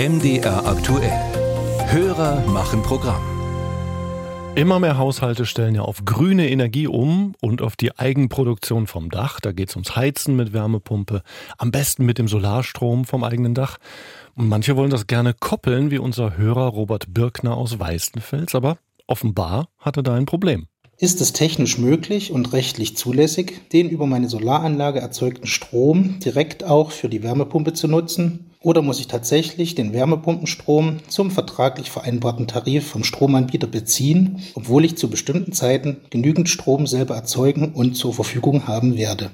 MDR aktuell. Hörer machen Programm. Immer mehr Haushalte stellen ja auf grüne Energie um und auf die Eigenproduktion vom Dach. Da geht es ums Heizen mit Wärmepumpe, am besten mit dem Solarstrom vom eigenen Dach. Und manche wollen das gerne koppeln, wie unser Hörer Robert Birkner aus Weißenfels. Aber offenbar hat er da ein Problem. Ist es technisch möglich und rechtlich zulässig, den über meine Solaranlage erzeugten Strom direkt auch für die Wärmepumpe zu nutzen? Oder muss ich tatsächlich den Wärmepumpenstrom zum vertraglich vereinbarten Tarif vom Stromanbieter beziehen, obwohl ich zu bestimmten Zeiten genügend Strom selber erzeugen und zur Verfügung haben werde?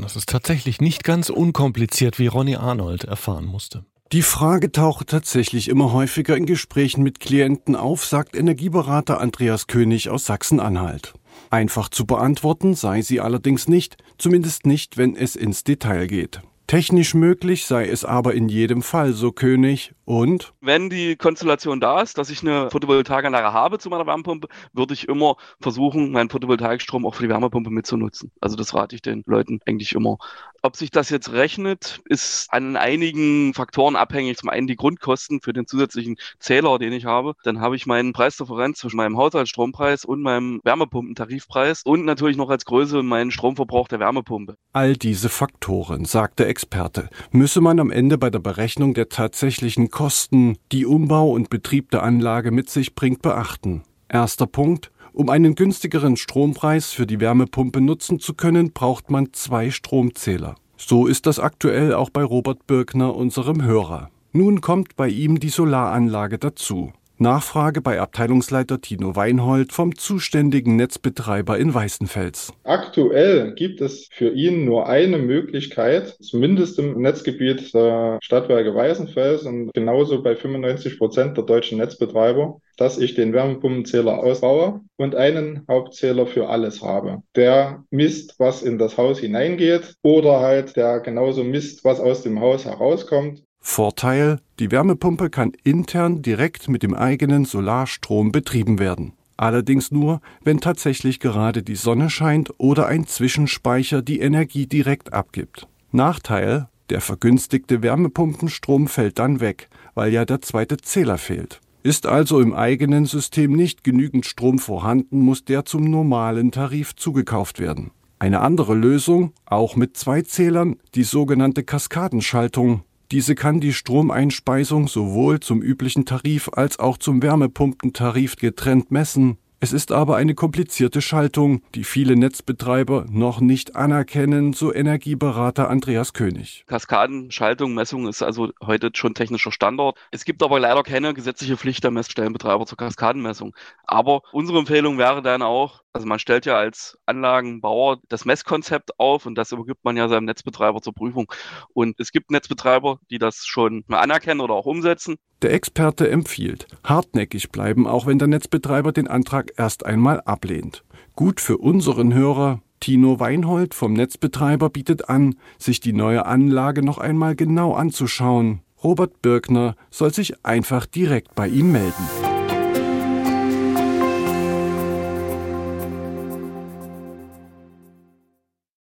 Das ist tatsächlich nicht ganz unkompliziert, wie Ronny Arnold erfahren musste. Die Frage taucht tatsächlich immer häufiger in Gesprächen mit Klienten auf, sagt Energieberater Andreas König aus Sachsen-Anhalt. Einfach zu beantworten sei sie allerdings nicht, zumindest nicht, wenn es ins Detail geht. Technisch möglich sei es aber in jedem Fall, so König. Und? Wenn die Konstellation da ist, dass ich eine Photovoltaikanlage habe zu meiner Wärmepumpe, würde ich immer versuchen, meinen Photovoltaikstrom auch für die Wärmepumpe mitzunutzen. Also das rate ich den Leuten eigentlich immer. Ob sich das jetzt rechnet, ist an einigen Faktoren abhängig. Zum einen die Grundkosten für den zusätzlichen Zähler, den ich habe. Dann habe ich meinen Preisdifferenz zwischen meinem Haushaltsstrompreis und meinem Wärmepumpentarifpreis und natürlich noch als Größe meinen Stromverbrauch der Wärmepumpe. All diese Faktoren, sagt der Experte, müsse man am Ende bei der Berechnung der tatsächlichen Kosten, die Umbau und Betrieb der Anlage mit sich bringt, beachten. Erster Punkt. Um einen günstigeren Strompreis für die Wärmepumpe nutzen zu können, braucht man zwei Stromzähler. So ist das aktuell auch bei Robert Birkner, unserem Hörer. Nun kommt bei ihm die Solaranlage dazu. Nachfrage bei Abteilungsleiter Tino Weinhold vom zuständigen Netzbetreiber in Weißenfels. Aktuell gibt es für ihn nur eine Möglichkeit, zumindest im Netzgebiet der Stadtwerke Weißenfels und genauso bei 95 Prozent der deutschen Netzbetreiber, dass ich den Wärmepumpenzähler ausbaue und einen Hauptzähler für alles habe. Der misst, was in das Haus hineingeht oder halt der genauso misst, was aus dem Haus herauskommt. Vorteil, die Wärmepumpe kann intern direkt mit dem eigenen Solarstrom betrieben werden. Allerdings nur, wenn tatsächlich gerade die Sonne scheint oder ein Zwischenspeicher die Energie direkt abgibt. Nachteil, der vergünstigte Wärmepumpenstrom fällt dann weg, weil ja der zweite Zähler fehlt. Ist also im eigenen System nicht genügend Strom vorhanden, muss der zum normalen Tarif zugekauft werden. Eine andere Lösung, auch mit zwei Zählern, die sogenannte Kaskadenschaltung, diese kann die Stromeinspeisung sowohl zum üblichen Tarif als auch zum Wärmepumpentarif getrennt messen. Es ist aber eine komplizierte Schaltung, die viele Netzbetreiber noch nicht anerkennen, so Energieberater Andreas König. Kaskadenschaltung, Messung ist also heute schon technischer Standard. Es gibt aber leider keine gesetzliche Pflicht der Messstellenbetreiber zur Kaskadenmessung. Aber unsere Empfehlung wäre dann auch, also man stellt ja als Anlagenbauer das Messkonzept auf und das übergibt man ja seinem Netzbetreiber zur Prüfung. Und es gibt Netzbetreiber, die das schon mal anerkennen oder auch umsetzen. Der Experte empfiehlt, hartnäckig bleiben, auch wenn der Netzbetreiber den Antrag erst einmal ablehnt. Gut für unseren Hörer, Tino Weinhold vom Netzbetreiber bietet an, sich die neue Anlage noch einmal genau anzuschauen. Robert Birkner soll sich einfach direkt bei ihm melden.